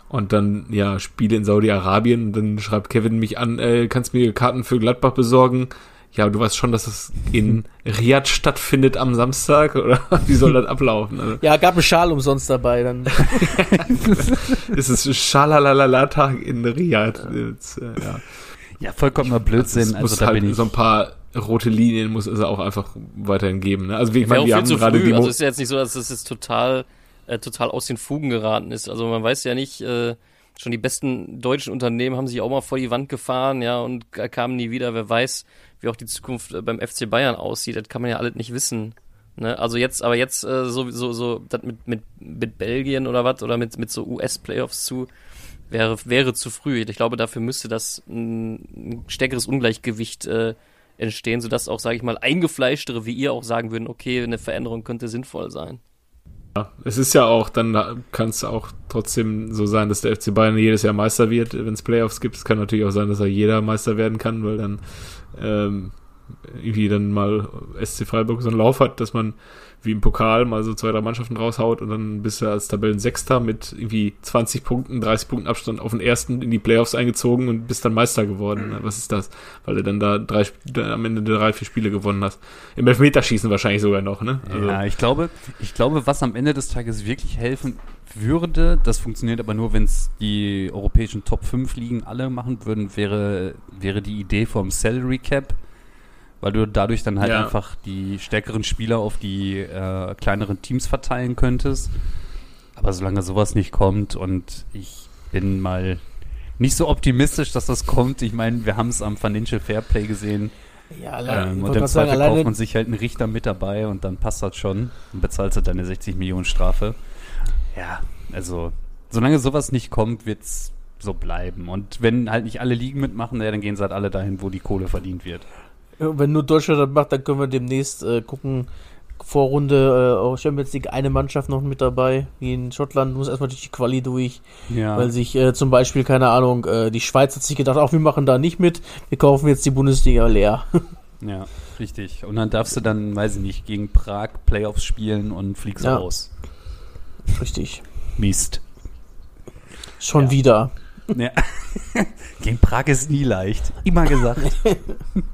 Und dann, ja, Spiele in Saudi-Arabien. Und dann schreibt Kevin mich an, äh, kannst mir Karten für Gladbach besorgen? Ja, du weißt schon, dass das in Riyadh stattfindet am Samstag, oder wie soll das ablaufen? Also, Ja, gab einen Schal umsonst dabei. Dann. ist es Schalalalala-Tag in Riyadh? Äh, ja. Ja, vollkommener Blödsinn. Es Also muss da halt bin ich. so ein paar rote Linien muss es auch einfach weiterhin geben. Ne? Also wie, ich meine, wir haben gerade früh. die Mo Also es ist ja jetzt nicht so, dass es jetzt total, äh, total aus den Fugen geraten ist. Also man weiß ja nicht, äh, schon die besten deutschen Unternehmen haben sich auch mal vor die Wand gefahren, ja, und kamen nie wieder. Wer weiß, wie auch die Zukunft äh, beim FC Bayern aussieht. Das kann man ja alles nicht wissen. Ne? Also jetzt, aber jetzt äh, so, so, so, das mit, mit, mit Belgien oder was oder mit, mit so US-Playoffs zu, wäre, wäre zu früh. Ich glaube, dafür müsste das ein, ein stärkeres Ungleichgewicht äh, entstehen, sodass auch, sage ich mal, eingefleischtere wie ihr auch sagen würden, okay, eine Veränderung könnte sinnvoll sein. Ja, es ist ja auch, dann kann es auch trotzdem so sein, dass der FC Bayern jedes Jahr Meister wird, wenn es Playoffs gibt. Es kann natürlich auch sein, dass er jeder Meister werden kann, weil dann ähm, irgendwie dann mal SC Freiburg so einen Lauf hat, dass man wie im Pokal mal so zwei, drei Mannschaften raushaut und dann bist du als Tabellensechster mit irgendwie 20 Punkten, 30 Punkten Abstand auf den ersten in die Playoffs eingezogen und bist dann Meister geworden. Was ist das? Weil du dann da drei, am Ende drei, vier Spiele gewonnen hast. Im Elfmeterschießen wahrscheinlich sogar noch, ne? Also, Ja, ich glaube, ich glaube, was am Ende des Tages wirklich helfen würde, das funktioniert aber nur, wenn es die europäischen Top 5 Ligen alle machen würden, wäre, wäre die Idee vom Salary Cap, weil du dadurch dann halt Ja. einfach die stärkeren Spieler auf die äh, kleineren Teams verteilen könntest. Aber solange sowas nicht kommt und ich bin mal nicht so optimistisch, dass das kommt. Ich meine, wir haben es am Financial Fairplay gesehen. Ja, allein, Ähm, und im gerade sagen, Zweifel kauft man sich halt einen Richter mit dabei und dann passt das schon und bezahlst du deine 60 Millionen Strafe. Ja, also solange sowas nicht kommt, wird's so bleiben. Und wenn halt nicht alle Ligen mitmachen, ja, dann gehen sie halt alle dahin, wo die Kohle verdient wird. Wenn nur Deutschland das macht, dann können wir demnächst äh, gucken. Vorrunde, äh, Champions League, eine Mannschaft noch mit dabei, wie in Schottland, muss erstmal durch die Quali durch, Ja. weil sich äh, zum Beispiel, keine Ahnung, äh, die Schweiz hat sich gedacht, auch wir machen da nicht mit, wir kaufen jetzt die Bundesliga leer. ja, richtig. Und dann darfst du dann, weiß ich nicht, gegen Prag Playoffs spielen und fliegst Ja. raus. Richtig. Mist. Schon Ja. wieder. Ja. Gegen Prag ist nie leicht. Immer gesagt.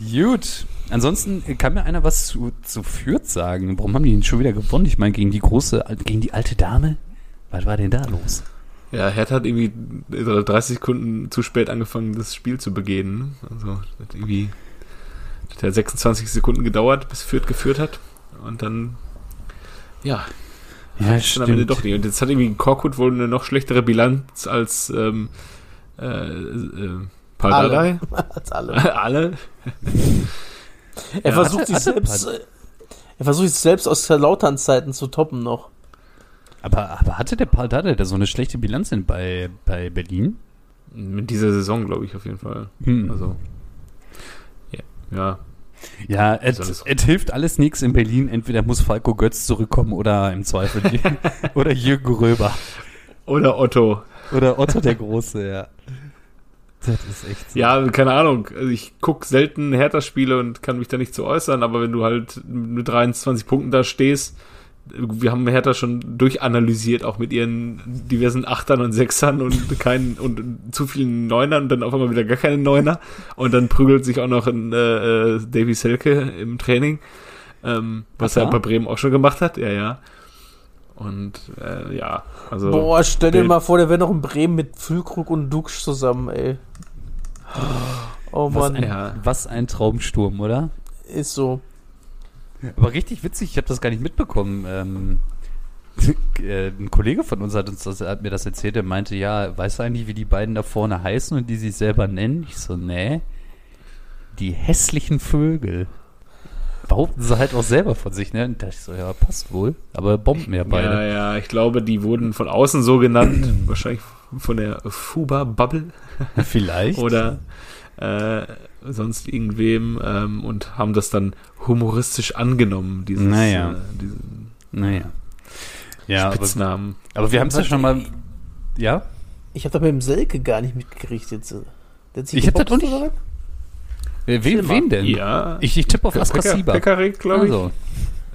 Gut. Ansonsten kann mir einer was zu, zu Fürth sagen. Warum haben die denn schon wieder gewonnen? Ich meine, gegen die große, gegen die alte Dame? Was war denn da los? Ja, Hertha hat irgendwie 30 Sekunden zu spät angefangen, das Spiel zu begehen. Also, hat irgendwie hat ja 26 Sekunden gedauert, bis Fürth geführt hat. Und dann, ja, Ja, dann am Ende doch nicht. Und jetzt hat irgendwie Korkut wohl eine noch schlechtere Bilanz als ähm, äh, äh, Paldadei. Als alle. Alle. Er Ja. versucht Hatte- sich hatte selbst, er versucht sich selbst aus Lautern-Zeiten zu toppen noch. Aber, aber hatte der Paul Dardai da so eine schlechte Bilanz in, bei, bei Berlin? Mit dieser Saison, glaube ich, auf jeden Fall. Hm. Also, ja. ja. Ja, es hilft alles nichts in Berlin. Entweder muss Falco Götz zurückkommen oder im Zweifel oder Jürgen Röber. Oder Otto. Oder Otto der Große, ja. Das ist echt so. Ja, keine Ahnung. Also ich guck selten Hertha-Spiele und kann mich da nicht zu äußern, aber wenn du halt mit 23 Punkten da stehst, wir haben Hertha schon durchanalysiert, auch mit ihren diversen Achtern und Sechsern und keinen und zu vielen Neunern und dann auf einmal wieder gar keine Neuner und dann prügelt sich auch noch ein äh, äh, Davy Selke im Training, ähm, was Ach er ja? bei Bremen auch schon gemacht hat, ja, ja. Und äh, ja, also Boah, stell dir mal vor, der wäre noch in Bremen mit Füllkrug und Duxch zusammen, ey. Oh Was Mann, ein, Ja. was ein Traumsturm, oder? ist so. Aber richtig witzig, ich habe das gar nicht mitbekommen. Ähm, äh, ein Kollege von uns hat, uns das, hat mir das erzählt, der meinte, ja, weißt du eigentlich, wie die beiden da vorne heißen und die sich selber nennen? Ich so, nee. Die hässlichen Vögel. Behaupten sie halt auch selber von sich, ne? Und da dachte ich so, ja, passt wohl. Aber bomben ja Ja, beide. ja, ich glaube, die wurden von außen so genannt, wahrscheinlich von der Fuba-Bubble Vielleicht. oder äh, sonst irgendwem ähm, und haben das dann humoristisch angenommen, dieses, Naja. äh, diesen Naja. Ja, aber, Spitznamen. aber wir haben es ja schon mal. Ja? Ich habe da mit dem Selke gar nicht mitgekriegt jetzt. Der hat sich Ich hab das auch nicht- was? Wen, wen, wen denn? Ja. Ich, ich tippe auf Askar Sieber. Pekarik, glaube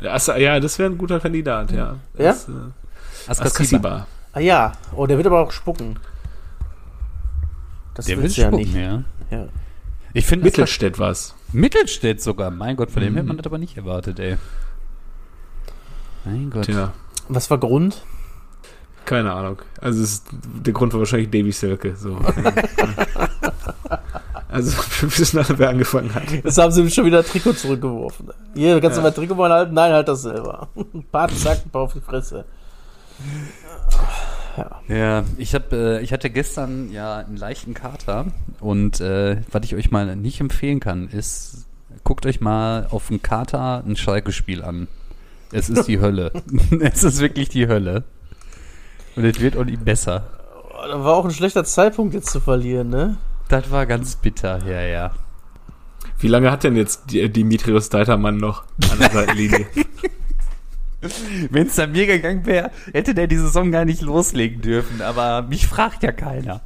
ich. Also, ja, das wäre ein guter Kandidat, ja. Ja? Das, äh, Askar Askar Sieber. Ah ja, oh, der wird aber auch spucken. Das Der will willst du ja spucken, nicht. ja. Ja. Ich finde Mittelstädt war's. Mittelstädt sogar. Mein Gott, von dem Mhm. hätte man das aber nicht erwartet, ey. Mein Gott. Tja, Was war Grund? keine Ahnung. Also ist, der Grund war wahrscheinlich Davy Selke. So. also wir wissen alle, wer angefangen hat. Jetzt haben sie ihm schon wieder ein Trikot zurückgeworfen. Hier, kannst du Ja. mein Trikot mal halten? Nein, halt das selber. Bart, zack, ein paar auf die Fresse. Ja, ich hab, äh, ich hatte gestern ja einen leichten Kater und äh, was ich euch mal nicht empfehlen kann, ist, guckt euch mal auf dem Kater ein Schalke-Spiel an. Es ist die Hölle. es ist wirklich die Hölle. Und es wird auch nicht besser. Oh, da war auch ein schlechter Zeitpunkt jetzt zu verlieren, ne? Das war ganz bitter, ja, ja. Wie lange hat denn jetzt die- Dimitrios Deitermann noch an der Seitenlinie? Wenn es an mir gegangen wäre, hätte der die Saison gar nicht loslegen dürfen. Aber mich fragt ja keiner.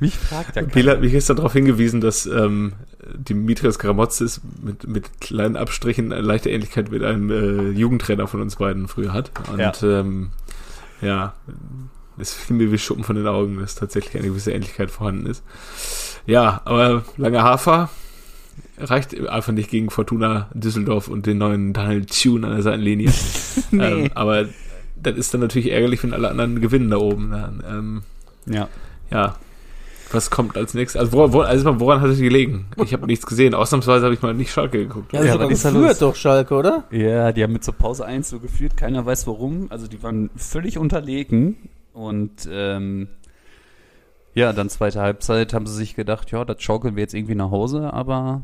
Mich fragt ja Biel hat keiner. mich gestern darauf hingewiesen, dass ähm, Dimitrios Gramotzis mit, mit kleinen Abstrichen eine leichte Ähnlichkeit mit einem äh, Jugendtrainer von uns beiden früher hat. Und ja, ähm, ja es fiel mir wie Schuppen von den Augen, dass tatsächlich eine gewisse Ähnlichkeit vorhanden ist. Ja, aber langer Hafer reicht einfach nicht gegen Fortuna Düsseldorf und den neuen Daniel Tune an der Seitenlinie. ähm, aber das ist dann natürlich ärgerlich, wenn alle anderen gewinnen da oben. Ähm, Ja. ja. Was kommt als nächstes? Also, woran, woran, also woran hat es gelegen? Ich habe nichts gesehen. Ausnahmsweise habe ich mal nicht Schalke geguckt. Ja, Ja, da geführt doch Schalke, oder? Ja, die haben mit zur Pause 1 so geführt, keiner weiß warum. Also die waren völlig unterlegen und ähm, ja, dann zweite Halbzeit haben sie sich gedacht, ja, das schaukeln wir jetzt irgendwie nach Hause, aber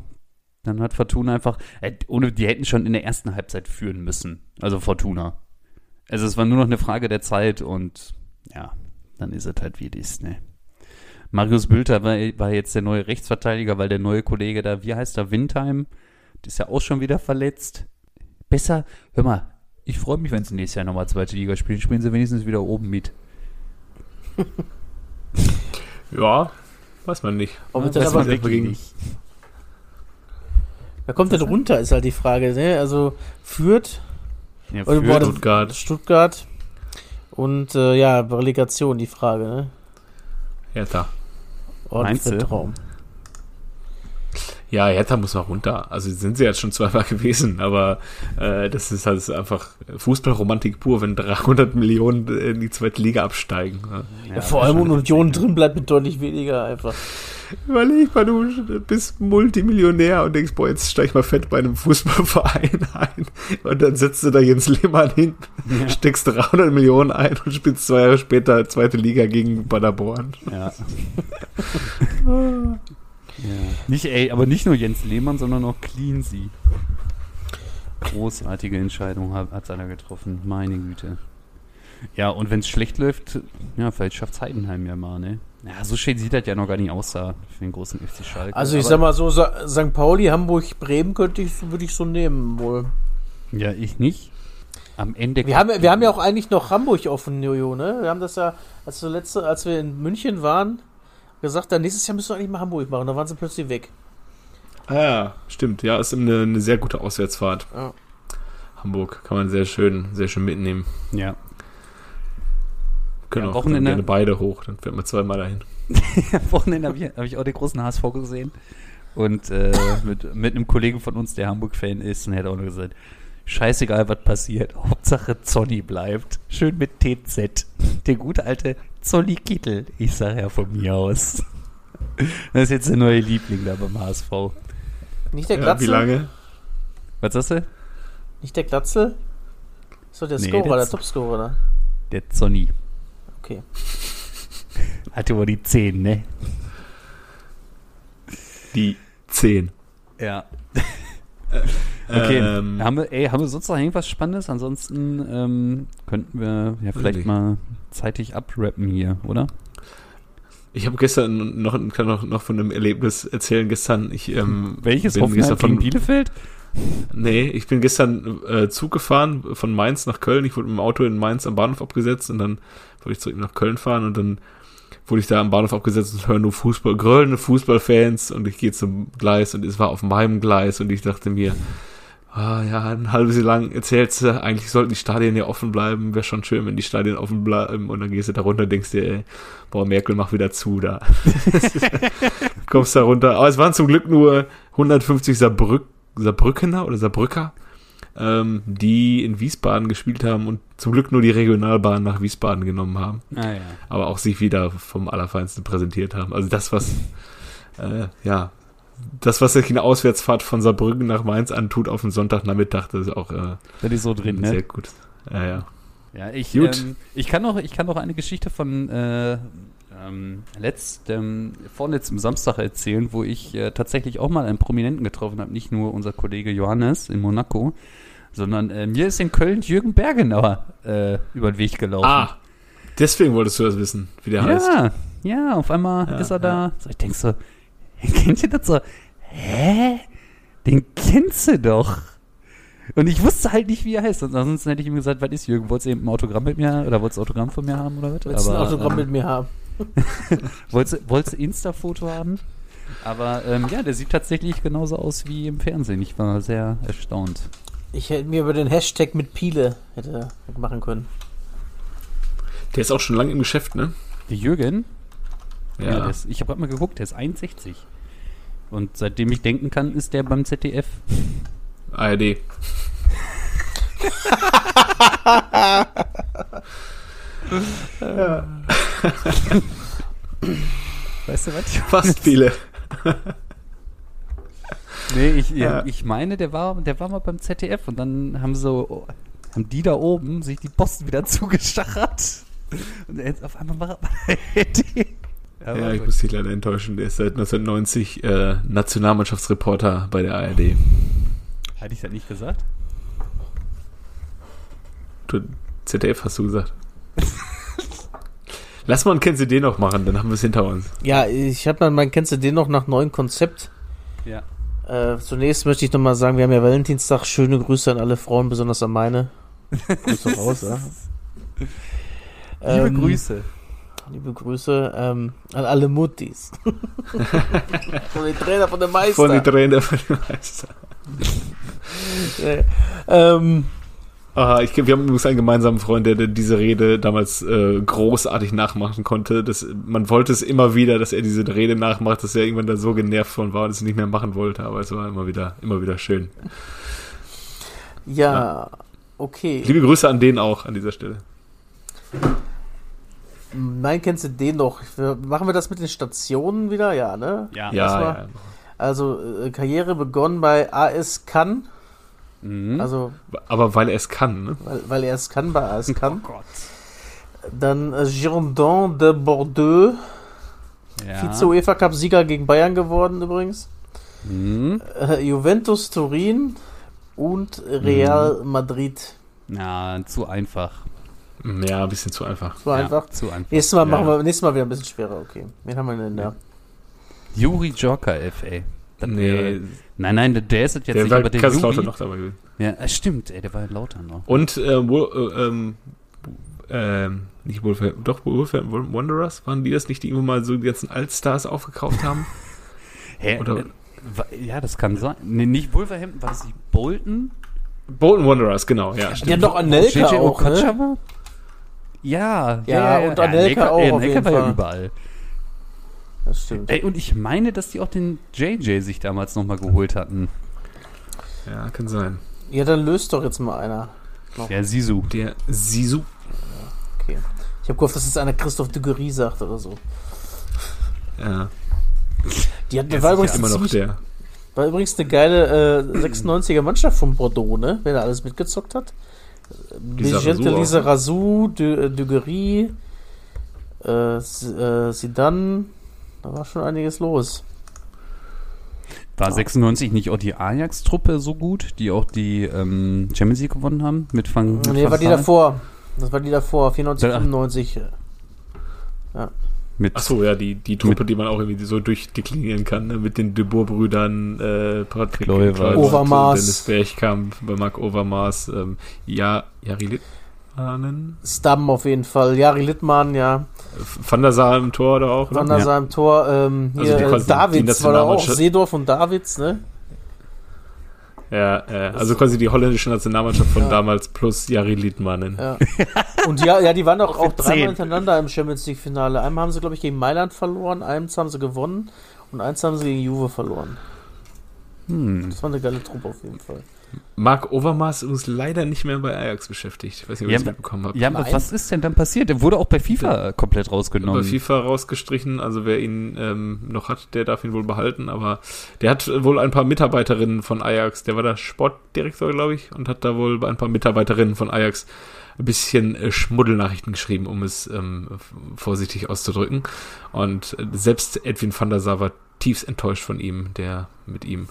dann hat Fortuna einfach, äh, ohne, die hätten schon in der ersten Halbzeit führen müssen. Also Fortuna. Also es war nur noch eine Frage der Zeit und ja, dann ist es halt wie es ist, ne. Marius Bülter war, war jetzt der neue Rechtsverteidiger, weil der neue Kollege da, wie heißt er, Windheim, ist ja auch schon wieder verletzt. Besser, hör mal, ich freue mich, wenn sie nächstes Jahr nochmal zweite Liga spielen. Spielen sie wenigstens wieder oben mit. Ja, weiß man nicht. Ob Ja, weiß aber, man wirklich nicht. wer kommt denn runter, ist halt die Frage, ne? Also Fürth, Ja, Oder für, wurde- Stuttgart, Stuttgart und äh, ja, Relegation, die Frage, ne? Hertha. Meinst du? Traum. Ja, Hertha muss mal runter. Also sind sie jetzt schon zweimal gewesen, aber äh, das ist halt einfach Fußballromantik pur, wenn 300 Millionen in die zweite Liga absteigen. Ja. Ja, vor allem, und Union drin bleibt mit deutlich weniger einfach. Überleg mal, du bist Multimillionär und denkst, boah, jetzt steig ich mal fett bei einem Fußballverein ein. Und dann setzt du da Jens Lehmann hin, steckst 300 Millionen ein und spielst zwei Jahre später zweite Liga gegen Paderborn. Ja. ja. Nicht, ey, aber nicht nur Jens Lehmann, sondern auch Cleansy. Großartige Entscheidung hat, hat er getroffen, meine Güte. Ja, und wenn es schlecht läuft, ja, vielleicht schafft Heidenheim ja mal, ne? Ja, so schön sieht das ja noch gar nicht aus da für den großen FC Schalke. Also ich Aber- sag mal so, Sa St. Pauli, Hamburg, Bremen könnte ich, würde ich so nehmen wohl. Ja, ich nicht. Am Ende. Wir haben, wir haben ja auch eigentlich noch Hamburg offen, Jojo, ne? Wir haben das ja, als letzte, als wir in München waren, gesagt, dann nächstes Jahr müssen wir eigentlich mal Hamburg machen. Da waren sie plötzlich weg. Ah ja, stimmt. Ja, ist eine, eine sehr gute Auswärtsfahrt. Ja. Hamburg kann man sehr schön, sehr schön mitnehmen. Ja. Können Ja, auch Wochenende- gerne beide hoch, dann fährt man zweimal dahin. Am Wochenende habe ich, hab ich auch den großen HSV gesehen. Und äh, mit, mit einem Kollegen von uns, der Hamburg-Fan ist, und er hat auch nur gesagt, scheißegal, was passiert, Hauptsache Zolli bleibt. Schön mit TZ. Der gute alte Zolli Kittel. Ich sage ja von mir aus. Das ist jetzt der neue Liebling da beim HSV. Nicht der Ja, Glatzel? wie lange? Was sagst du? Nicht der Glatzel? Doch der Nee, Scorer, der der Topscorer, ne? Der Zonny. Okay. Hatte wohl die 10, ne? Die 10. Ja. Okay, Ähm, haben, wir, ey, haben wir sonst noch irgendwas Spannendes? Ansonsten ähm, könnten wir ja vielleicht nicht. mal zeitig abrappen hier, oder? Ich habe gestern noch, kann noch, noch von einem Erlebnis erzählen. Gestern, ich ähm, Welches bin gestern von, Bielefeld? Nee, ich bin gestern äh, Zug gefahren von Mainz nach Köln. Ich wurde mit dem Auto in Mainz am Bahnhof abgesetzt und dann wollte ich zurück nach Köln fahren und dann wurde ich da am Bahnhof abgesetzt und höre nur Fußball, grölende Fußballfans und ich gehe zum Gleis und es war auf meinem Gleis und ich dachte mir, ah ja, ein halbes Jahr lang erzählst du, eigentlich sollten die Stadien ja offen bleiben, wäre schon schön, wenn die Stadien offen bleiben und dann gehst du da runter und denkst dir, ey, boah, Merkel mach wieder zu da. Kommst da runter. Aber es waren zum Glück nur 150 Saarbrück, Saarbrückener oder Saarbrücker, ähm, die in Wiesbaden gespielt haben und zum Glück nur die Regionalbahn nach Wiesbaden genommen haben Ah ja. aber auch sich wieder vom Allerfeinsten präsentiert haben. Also das, was, äh, ja, das, was sich eine Auswärtsfahrt von Saarbrücken nach Mainz antut auf den Sonntagnachmittag, das ist auch äh, Das ist so drin, sehr ne? gut. Ja, ja. Ja, ich, ähm, ich kann noch, ich kann noch eine Geschichte von äh, ähm, letztem, vorletztem Samstag erzählen, wo ich äh, tatsächlich auch mal einen Prominenten getroffen habe. Nicht nur unser Kollege Johannes in Monaco, sondern äh, mir ist in Köln Jürgen Bergenauer äh, über den Weg gelaufen. Ah, deswegen wolltest du das wissen, wie der heißt. ja, ja, auf einmal Ja, ist er da. So, ich denk so, kennt ihr das so? Hä? Den kennst du doch. Und ich wusste halt nicht, wie er heißt. Und ansonsten hätte ich ihm gesagt, was ist Jürgen? Wolltest du eben ein Autogramm mit mir oder wolltest du ein Autogramm von mir haben oder was? Willst du ein Autogramm ähm, mit mir haben? Wolltest, du- wolltest du Insta-Foto haben? Aber ähm, ja, der sieht tatsächlich genauso aus wie im Fernsehen. Ich war sehr erstaunt. Ich hätte mir über den Hashtag mit Piele hätte machen können. Der ist auch schon lange im Geschäft, ne? Der Jürgen, ja. Ja. der ist, ich habe gerade mal geguckt, der ist 61. Und seitdem ich denken kann, ist der beim ZDF. ARD. Weißt du was? Fast viele. Nee, ich, Ja. ich meine, der war, der war mal beim ZDF und dann haben so, haben die da oben sich die Posten wieder zugestachert. Und jetzt auf einmal war er bei der ARD. Ja, ich muss dich leider enttäuschen. Der ist seit 1990 äh, Nationalmannschaftsreporter bei der ARD. Hatte ich das nicht gesagt? Du, ZDF hast du gesagt. Lass mal ein Kennst du den noch machen, dann haben wir es hinter uns. Ja, ich habe dann, man kennst du den noch nach neuen Konzept. Ja. Äh, zunächst möchte ich nochmal sagen, wir haben ja Valentinstag. Schöne Grüße an alle Frauen, besonders an meine. Grüße raus, ja. Liebe Ähm, Grüße. Liebe Grüße ähm, an alle Muttis. von den Trainer, von dem Meister. Von den Trainer von dem Meister. Äh, ähm, Ah, ich, wir haben übrigens einen gemeinsamen Freund, der, der diese Rede damals äh, großartig nachmachen konnte. Das, man wollte es immer wieder, dass er diese Rede nachmacht, dass er irgendwann da so genervt von war und es nicht mehr machen wollte, aber es war immer wieder, immer wieder schön. ja, okay. Liebe Grüße an den auch an dieser Stelle. Nein, kennst du den noch? Machen wir das mit den Stationen wieder? Ja, ne? Ja. Ja, ja. Also, äh, Karriere begonnen bei AS Cannes. Mhm. Also, Aber weil er es kann, ne? weil, weil er es kann bei AS oh Cannes. Gott. Dann äh, Girondin de Bordeaux. Ja. Vize-UEFA Cup-Sieger gegen Bayern geworden übrigens. Mhm. Äh, Juventus Turin und Real Madrid. Ja, zu einfach. Ja, ein bisschen zu einfach. War ja, einfach. Zu einfach. Nächstes Mal Ja. machen wir nächstes Mal wieder ein bisschen schwerer, okay. Wen haben wir denn da? Juri Joker FA. Nee, wäre- Nein, nein, der- der ist jetzt der nicht, war aber der Kaiserslautern Juri. noch dabei gewesen. Ja, äh, stimmt, ey, der war lauter noch. Und, äh, wo, äh, ähm, ähm, nicht Wolverhampton, doch Wolverhampton Wanderers, waren die das nicht, die irgendwann mal so die ganzen Altstars aufgekauft haben? Hä? Oder- äh, ja, das kann sein. Nee, nicht Wolverhampton, war das nicht Bolton? Bolton Wanderers, genau, ja, Die stimmt. haben doch Anelka auch, ne? War? Ja, Ja, und Anelka auch auf Anelka jeden war ja Fall. überall. Das stimmt. Ey, und ich meine, dass die auch den JJ sich damals nochmal geholt hatten. Ja, kann sein. Ja, dann löst doch jetzt mal einer. Der Sisu. Der Sisu. Okay. Ich habe gehofft, dass jetzt einer Christoph Duguerry sagt oder so. Ja, Die hat, der war, ist übrigens ja immer noch der. war übrigens eine geile äh, 96er Mannschaft von Bordeaux, ne? Wer da alles mitgezockt hat. Vigente Lisa ne? Razou, äh, Duguerry, äh, äh, Zidane. Da war schon einiges los. War 96 nicht auch die Ajax-Truppe so gut, die auch die ähm, Champions League gewonnen haben? Mit mit Nee, Van war die davor. Das war die davor, 94, Da- 95. Mit Ach so, ja, die, die Truppe, die man auch irgendwie so durchdeklinieren kann, ne? mit den De Boer-Brüdern, äh, Patrick Kluivert. Overmars. Dennis Bergkamp, bei Marc Overmars, ähm, ja, Jari Littmanen, Stam auf jeden Fall. Jari Littmann, ja. Van der Sar im Tor oder auch, Van oder? der Sar im Tor. Ähm, Also hier, die äh, Davids war da auch. Seedorf und Davids, ne? Ja, äh, also quasi die holländische Nationalmannschaft von Ja. damals plus Jari Littmanen. Ja. Und ja, ja, die waren doch auch Zehn. dreimal hintereinander im Champions League Finale. Einmal haben sie, glaube ich, gegen Mailand verloren, eins haben sie gewonnen und eins haben sie gegen Juve verloren. hm. Das war eine geile Truppe auf jeden Fall. Marc Overmars ist leider nicht mehr bei Ajax beschäftigt. Ich weiß nicht, ob Ja, das aber- mitbekommen habt. Ja, aber Nein. was ist denn dann passiert? Der wurde auch bei FIFA komplett rausgenommen. Bei FIFA rausgestrichen, also wer ihn ähm, noch hat, der darf ihn wohl behalten, aber der hat wohl ein paar Mitarbeiterinnen von Ajax, der war da Sportdirektor, glaube ich, und hat da wohl bei ein paar Mitarbeiterinnen von Ajax ein bisschen äh, Schmuddelnachrichten geschrieben, um es ähm, vorsichtig auszudrücken. Und äh, selbst Edwin van der Sar war tiefst enttäuscht von ihm, der mit ihm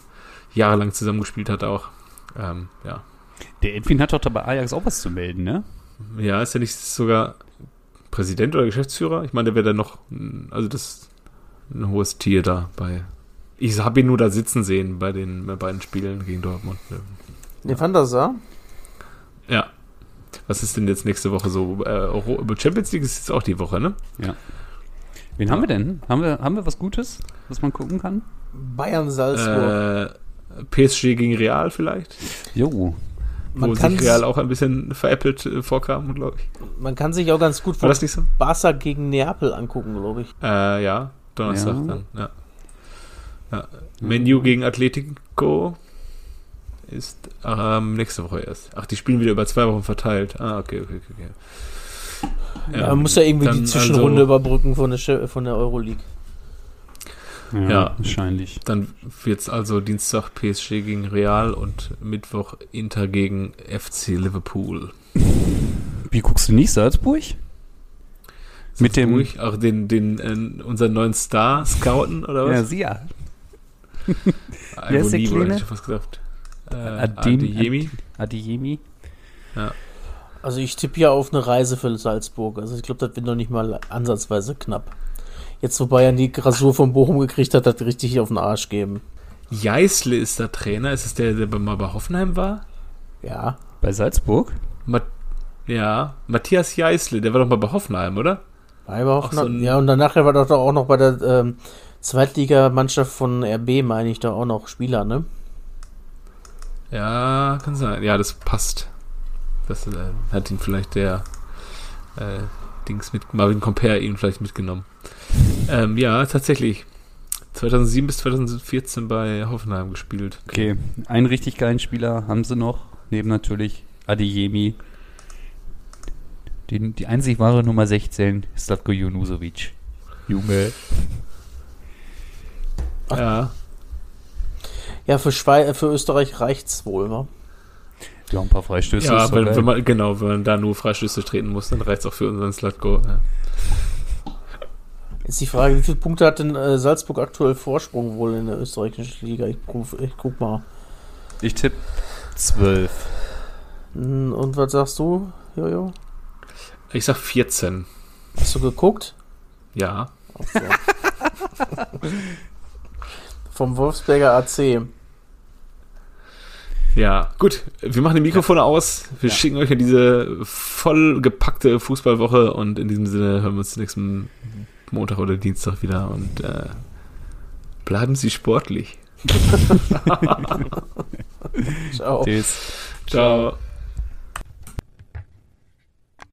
jahrelang zusammengespielt hat auch. Ähm, ja. Der Edwin hat doch da bei Ajax auch was zu melden, ne? Ja, ist er nicht sogar Präsident oder Geschäftsführer? Ich meine, der wäre dann noch, also das ist ein hohes Tier da bei. Ich habe ihn nur da sitzen sehen bei den bei beiden Spielen gegen Dortmund. Ne, Van der Sar? Ja. Was ist denn jetzt nächste Woche so? Äh, Champions League ist jetzt auch die Woche, ne? Wen haben wir denn? Haben wir, haben wir was Gutes, was man gucken kann? Bayern Salzburg. Äh, PSG gegen Real vielleicht, Jo. man, wo kann sich Real auch ein bisschen veräppelt äh, vorkam, glaube ich. man kann sich auch ganz gut von das nicht so? Barca gegen Neapel angucken, glaube ich. Äh, ja, Donnerstag Ja. dann, ja. ja. Menu gegen Atletico ist ähm, nächste Woche erst. Ach, die spielen wieder über zwei Wochen verteilt. Ah, okay, okay, okay. okay. man muss ja irgendwie die Zwischenrunde also- überbrücken von der, von der Euroleague. Ja. Wahrscheinlich. Dann wird's also Dienstag PSG gegen Real und Mittwoch Inter gegen FC Liverpool. Wie guckst du nicht, Salzburg? Mit dem- Ruhig, auch den, den, äh, unseren neuen Star scouten oder was? sie ja. Wer ist der Kleine? ich fast gesagt. Äh, Adin- Adeyemi. Adiyemi. Also ich tippe ja auf eine Reise für Salzburg. Also ich glaube, das wird noch nicht mal ansatzweise knapp. Jetzt, wo Bayern die Rasur von Bochum gekriegt hat, hat richtig auf den Arsch geben. Jeißle ist der Trainer. Ist es der, der mal bei Hoffenheim war? Ja. Bei Salzburg? Ma ja, Matthias Jeißle, der war doch mal bei Hoffenheim, oder? War überhaupt Auch so ja, und danach war doch auch noch bei der ähm, Zweitligamannschaft von RB, meine ich, da auch noch Spieler, ne? Ja, kann sein. Ja, das passt. Das äh, hat ihn vielleicht der äh, Dings mit Marvin Compare ihn vielleicht mitgenommen. Ähm, ja, tatsächlich. 2007 bis 2014 bei Hoffenheim gespielt. Okay, einen richtig geilen Spieler haben sie noch. Neben natürlich Adeyemi. Die, die einzig wahre Nummer 16, Slatko Junusovic. Junge. Ja, Ja, für, Schwei äh, für Österreich reicht's wohl, wa? Ja, ein paar Freistöße. ja wenn, wenn man, genau, wenn man da nur Freistöße treten muss, dann reicht es auch für unseren Slatko. Ja. Jetzt die Frage, wie viele Punkte hat denn äh, Salzburg aktuell Vorsprung wohl in der österreichischen Liga? Ich, guck- ich guck mal. ich tippe 12. Hm, Und was sagst du, Jojo? Ich sag 14. Hast du geguckt? Ja. So. Vom Wolfsberger AC. Ja, gut. Wir machen die Mikrofone aus. Wir schicken euch ja diese vollgepackte Fußballwoche und in diesem Sinne hören wir uns nächsten Montag oder Dienstag wieder und äh, bleiben Sie sportlich. Ciao. Tschüss. Ciao.